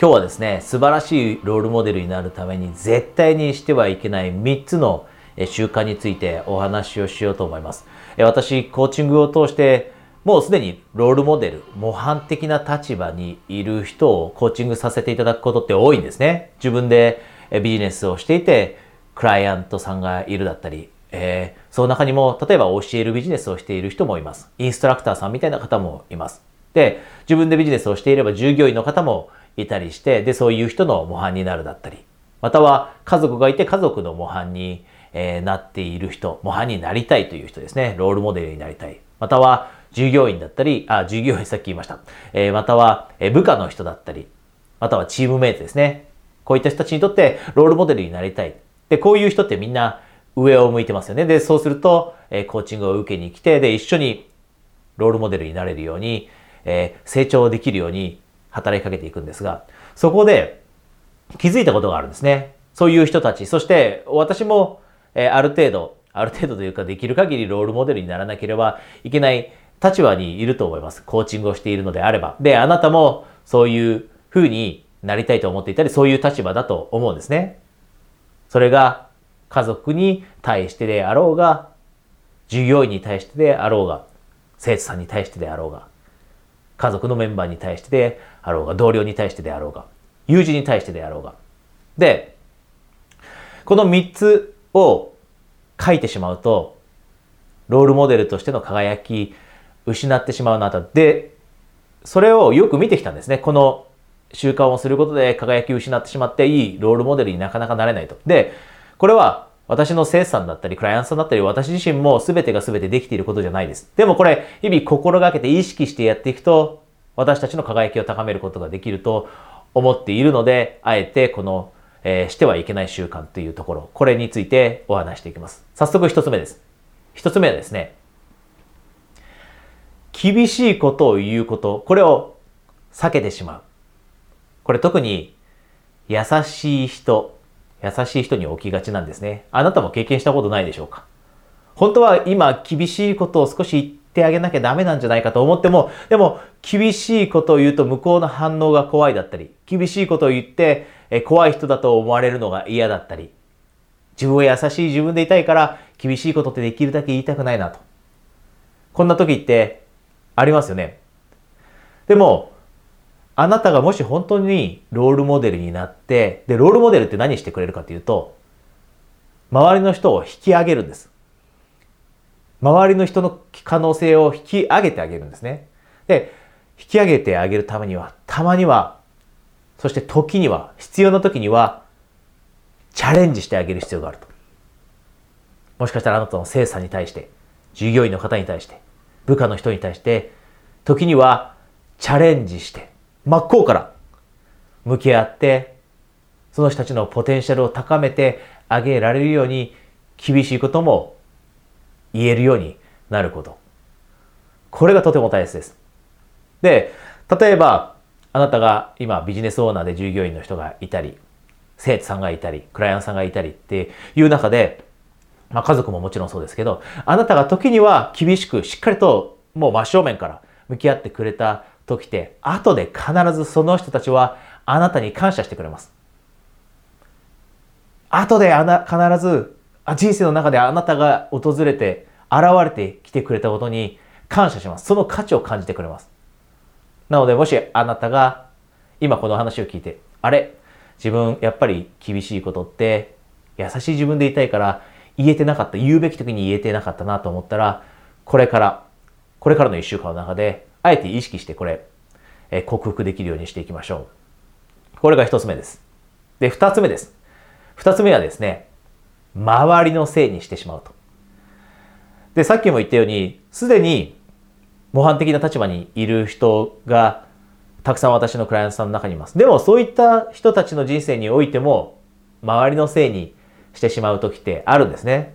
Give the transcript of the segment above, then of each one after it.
今日はですね、素晴らしいロールモデルになるために絶対にしてはいけない3つの習慣についてお話をしようと思います。私、コーチングを通してもうすでにロールモデル、模範的な立場にいる人をコーチングさせていただくことって多いんですね。自分でビジネスをしていて、クライアントさんがいるだったり、えー、その中にも、例えば教えるビジネスをしている人もいます。インストラクターさんみたいな方もいます。で、自分でビジネスをしていれば従業員の方もいたりして、で、そういう人の模範になるだったり、または家族がいて家族の模範に、え、なっている人、模範になりたいという人ですね。ロールモデルになりたい。または従業員だったり、あ、従業員さっき言いました。え、または、部下の人だったり、またはチームメイトですね。こういった人たちにとってロールモデルになりたい。で、こういう人ってみんな上を向いてますよね。で、そうすると、え、コーチングを受けに来て、で、一緒にロールモデルになれるように、え、成長できるように働きかけていくんですが、そこで気づいたことがあるんですね。そういう人たち、そして私も、え、ある程度、ある程度というかできる限りロールモデルにならなければいけない立場にいると思います。コーチングをしているのであれば。で、あなたもそういう風になりたいと思っていたり、そういう立場だと思うんですね。それが家族に対してであろうが、従業員に対してであろうが、生徒さんに対してであろうが、家族のメンバーに対してであろうが、同僚に対してであろうが、友人に対してであろうが。で、この3つを書いてしまうと、ロールモデルとしての輝き、失ってしまうなと。で、それをよく見てきたんですね。この習慣をすることで輝きを失ってしまって、いいロールモデルになかなかなれないと。で、これは私の生産だったり、クライアントさんだったり、私自身も全てが全てできていることじゃないです。でもこれ、日々心がけて意識してやっていくと、私たちの輝きを高めることができると思っているので、あえてこの、えー、してはいけない習慣というところ、これについてお話していきます。早速一つ目です。一つ目はですね、厳しいことを言うこと、これを避けてしまう。これ特に優しい人、優しい人に起きがちなんですね。あなたも経験したことないでしょうか？本当は今厳しいことを少しってあげなきゃダメなんじゃないかと思っても、でも厳しいことを言うと向こうの反応が怖いだったり、厳しいことを言ってえ怖い人だと思われるのが嫌だったり、自分は優しい自分でいたいから厳しいことってできるだけ言いたくないなと。こんな時ってありますよね。でも、あなたがもし本当にロールモデルになって、で、ロールモデルって何してくれるかというと、周りの人を引き上げるんです。周りの人の可能性を引き上げてあげるんですね。で、引き上げてあげるためには、たまには、そして時には、必要な時には、チャレンジしてあげる必要があると。もしかしたらあなたの生産に対して、従業員の方に対して、部下の人に対して、時にはチャレンジして、真っ向から向き合って、その人たちのポテンシャルを高めてあげられるように、厳しいことも言えるようになること。これがとても大切です。で、例えば、あなたが今ビジネスオーナーで従業員の人がいたり、生徒さんがいたり、クライアントさんがいたりっていう中で、まあ家族ももちろんそうですけど、あなたが時には厳しくしっかりともう真正面から向き合ってくれた時って、後で必ずその人たちはあなたに感謝してくれます。後であな必ず人生の中であなたが訪れて現れてきてくれたことに感謝します。その価値を感じてくれます。なのでもしあなたが今この話を聞いて、あれ？自分やっぱり厳しいことって優しい自分でいたいから言えてなかった、言うべき時に言えてなかったなと思ったら、これから、これからの一週間の中で、あえて意識してこれ、え克服できるようにしていきましょう。これが一つ目です。で、二つ目です。二つ目はですね、周りのせいにしてしまうと。で、さっきも言ったように、すでに模範的な立場にいる人がたくさん私のクライアントさんの中にいます。でもそういった人たちの人生においても、周りのせいにしてしまう時ってあるんですね。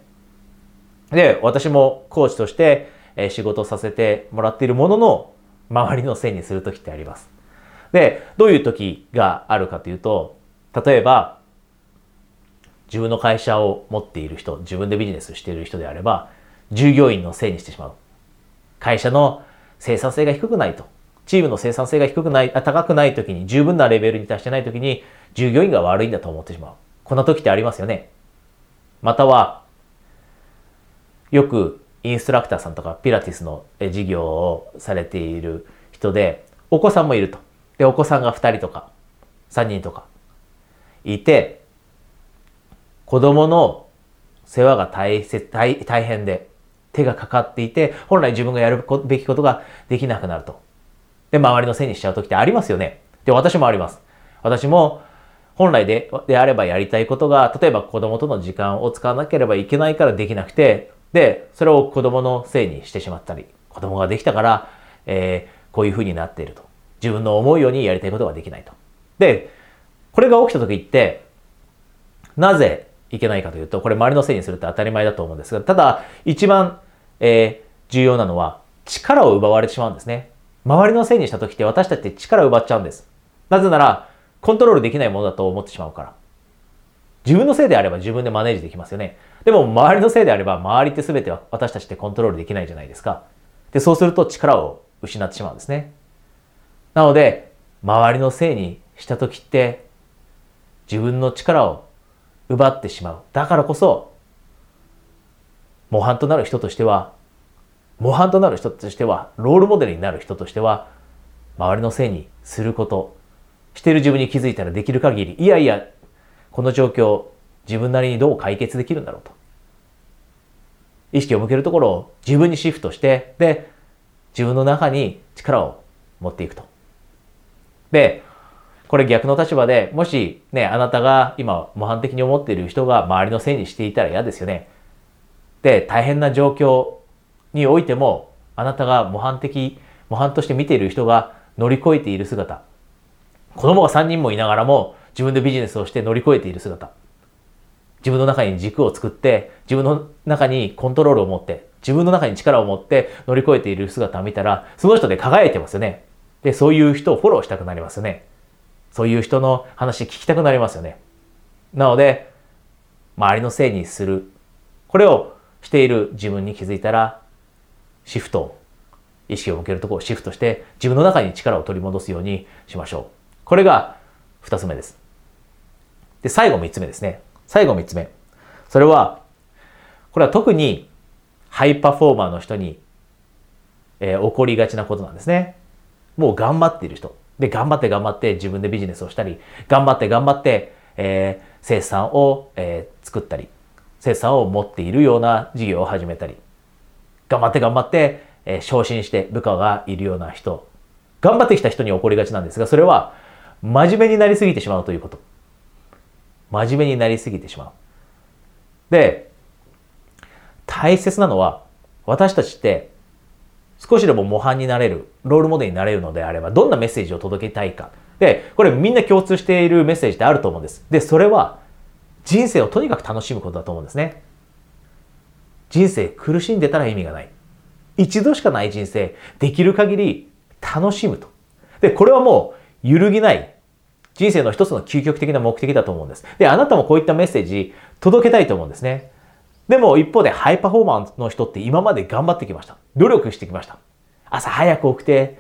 で、私もコーチとして仕事をさせてもらっているものの、周りのせいにする時ってあります。で、どういう時があるかというと、例えば、自分の会社を持っている人、自分でビジネスしている人であれば、従業員のせいにしてしまう。会社の生産性が低くないと。チームの生産性が低くない、高くない時に、十分なレベルに達してない時に、従業員が悪いんだと思ってしまう。こんな時ってありますよね。または、よくインストラクターさんとかピラティスの授業をされている人で、お子さんもいると。で、お子さんが2人とか、3人とか、いて、子供の世話が大切、大大変で、手がかかっていて、本来自分がやるべきことができなくなると。で、周りのせいにしちゃう時ってありますよね。で、私もあります。私も、本来でであればやりたいことが、例えば子供との時間を使わなければいけないからできなくて、で、それを子供のせいにしてしまったり、子供ができたから、えー、こういう風になっていると。自分の思うようにやりたいことができないと。で、これが起きた時って、なぜいけないかというと、これ周りのせいにするって当たり前だと思うんですが、ただ、一番、えー、重要なのは、力を奪われてしまうんですね。周りのせいにした時って私たちって力を奪っちゃうんです。なぜなら、コントロールできないものだと思ってしまうから。自分のせいであれば自分でマネージできますよね。でも周りのせいであれば周りって全ては私たちってコントロールできないじゃないですか。で、そうすると力を失ってしまうんですね。なので、周りのせいにした時って自分の力を奪ってしまう。だからこそ、模範となる人としては、模範となる人としては、ロールモデルになる人としては、周りのせいにすること、してる自分に気づいたらできる限り、いやいや、この状況、自分なりにどう解決できるんだろうと。意識を向けるところを自分にシフトして、で、自分の中に力を持っていくと。で、これ逆の立場で、もしね、あなたが今模範的に思っている人が周りのせいにしていたら嫌ですよね。で、大変な状況においても、あなたが模範的、模範として見ている人が乗り越えている姿、子供が3人もいながらも自分でビジネスをして乗り越えている姿。自分の中に軸を作って、自分の中にコントロールを持って、自分の中に力を持って乗り越えている姿を見たら、その人で輝いてますよね。で、そういう人をフォローしたくなりますよね。そういう人の話聞きたくなりますよね。なので、周りのせいにする。これをしている自分に気づいたら、シフト意識を向けるところをシフトして、自分の中に力を取り戻すようにしましょう。これが二つ目です。で、最後三つ目ですね。最後三つ目。それは、これは特にハイパフォーマーの人に、えー、起こりがちなことなんですね。もう頑張っている人。で、頑張って頑張って自分でビジネスをしたり、頑張って頑張って、えー、生産を、えー、作ったり、生産を持っているような事業を始めたり、頑張って頑張って、えー、昇進して部下がいるような人、頑張ってきた人に起こりがちなんですが、それは真面目になりすぎてしまうということ。真面目になりすぎてしまう。で、大切なのは、私たちって少しでも模範になれる、ロールモデルになれるのであれば、どんなメッセージを届けたいか。で、これみんな共通しているメッセージってあると思うんです。で、それは人生をとにかく楽しむことだと思うんですね。人生苦しんでたら意味がない。一度しかない人生、できる限り楽しむと。で、これはもう揺るぎない人生の一つの究極的な目的だと思うんです。で、あなたもこういったメッセージ届けたいと思うんですね。でも一方でハイパフォーマンスの人って今まで頑張ってきました。努力してきました。朝早く起きて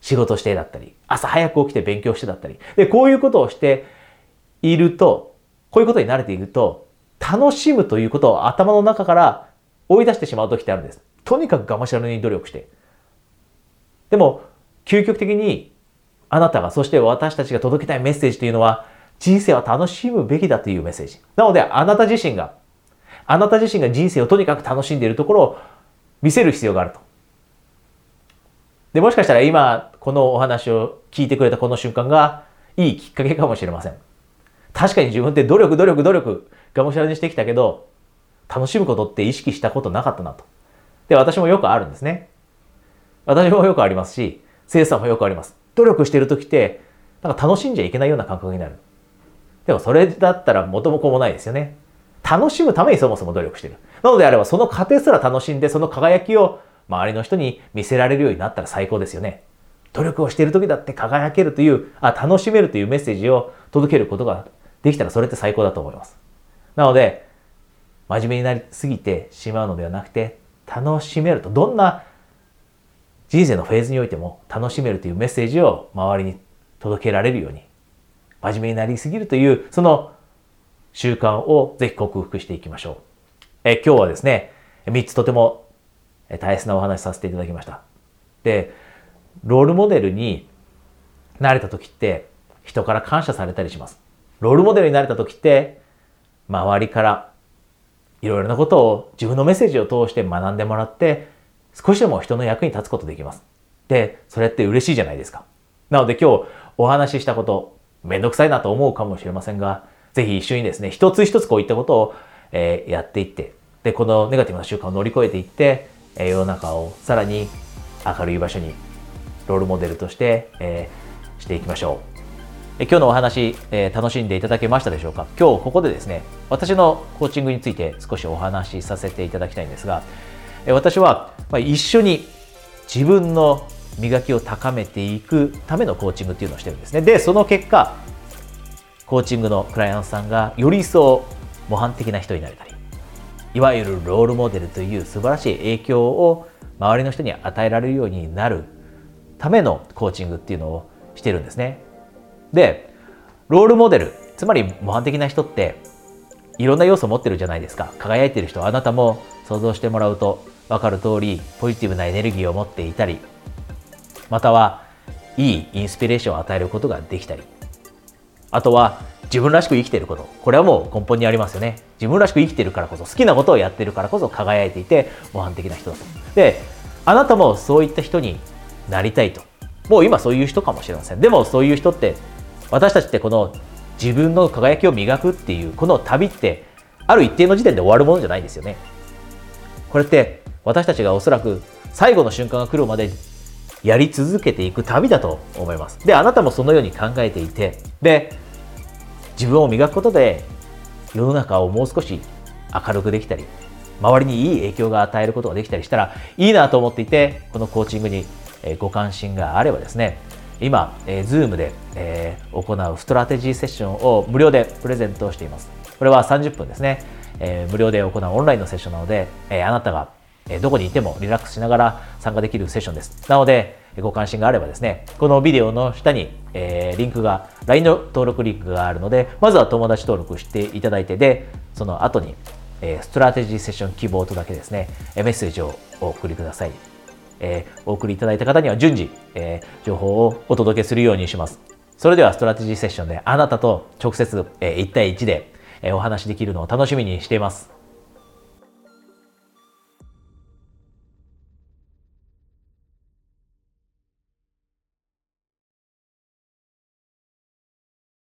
仕事してだったり、朝早く起きて勉強してだったり。で、こういうことをしていると、こういうことに慣れていると、楽しむということを頭の中から追い出してしまう時ってあるんです。とにかくがむしゃらに努力して。でも、究極的にあなたが、そして私たちが届けたいメッセージというのは、人生は楽しむべきだというメッセージ。なので、あなた自身が、あなた自身が人生をとにかく楽しんでいるところを見せる必要があると。で、もしかしたら今、このお話を聞いてくれたこの瞬間が、いいきっかけかもしれません。確かに自分って努力、努力、努力、がむしゃらにしてきたけど、楽しむことって意識したことなかったなと。で、私もよくあるんですね。私もよくありますし、生産もよくあります。努力してる時って、なんか楽しんじゃいけないような感覚になる。でもそれだったら元も子もないですよね。楽しむためにそもそも努力してる。なのであればその過程すら楽しんでその輝きを周りの人に見せられるようになったら最高ですよね。努力をしている時だって輝けるという、あ、楽しめるというメッセージを届けることができたらそれって最高だと思います。なので、真面目になりすぎてしまうのではなくて、楽しめると、どんな人生のフェーズにおいても楽しめるというメッセージを周りに届けられるように真面目になりすぎるというその習慣をぜひ克服していきましょう。え今日はですね、3つとても大切なお話させていただきました。で、ロールモデルになれた時って人から感謝されたりします。ロールモデルになれた時って周りからいろいろなことを自分のメッセージを通して学んでもらって少しでも人の役に立つことできます。で、それって嬉しいじゃないですか。なので今日お話ししたこと、めんどくさいなと思うかもしれませんが、ぜひ一緒にですね、一つ一つこういったことを、えー、やっていって、で、このネガティブな習慣を乗り越えていって、え、世の中をさらに明るい場所にロールモデルとして、えー、していきましょう。え今日のお話、えー、楽しんでいただけましたでしょうか？今日ここでですね、私のコーチングについて少しお話しさせていただきたいんですが、え私は、ま、一緒に自分の磨きを高めていくためのコーチングっていうのをしてるんですね。で、その結果、コーチングのクライアントさんがより一層模範的な人になれたり、いわゆるロールモデルという素晴らしい影響を周りの人に与えられるようになるためのコーチングっていうのをしてるんですね。で、ロールモデル、つまり模範的な人っていろんな要素を持ってるじゃないですか。輝いてる人、あなたも想像してもらうと分かる通り、ポジティブなエネルギーを持っていたり、またはいいインスピレーションを与えることができたり、あとは自分らしく生きてること。これはもう根本にありますよね。自分らしく生きてるからこそ、好きなことをやってるからこそ輝いていて模範的な人だと。で、あなたもそういった人になりたいと。もう今そういう人かもしれません。でもそういう人って私たちってこの自分の輝きを磨くっていうこの旅ってある一定の時点で終わるものじゃないんですよね。これって私たちがおそらく最後の瞬間が来るまでやり続けていく旅だと思います。で、あなたもそのように考えていて、で、自分を磨くことで世の中をもう少し明るくできたり、周りにいい影響が与えることができたりしたらいいなと思っていて、このコーチングにご関心があればですね、今、えー、Zoom で、えー、行うストラテジーセッションを無料でプレゼントしています。これは30分ですね。えー、無料で行うオンラインのセッションなので、えー、あなたが、どこにいてもリラックスしながら参加できるセッションです。なので、ご関心があればですね、このビデオの下に、えー、リンクが、LINE の登録リンクがあるので、まずは友達登録していただいて、で、その後に、えー、ストラテジーセッション希望とだけですね、メッセージをお送りください。えー、お送りいただいた方には順次、え、情報をお届けするようにします。それではストラテジーセッションであなたと直接、えー、1対1で、え、お話しできるのを楽しみにしています。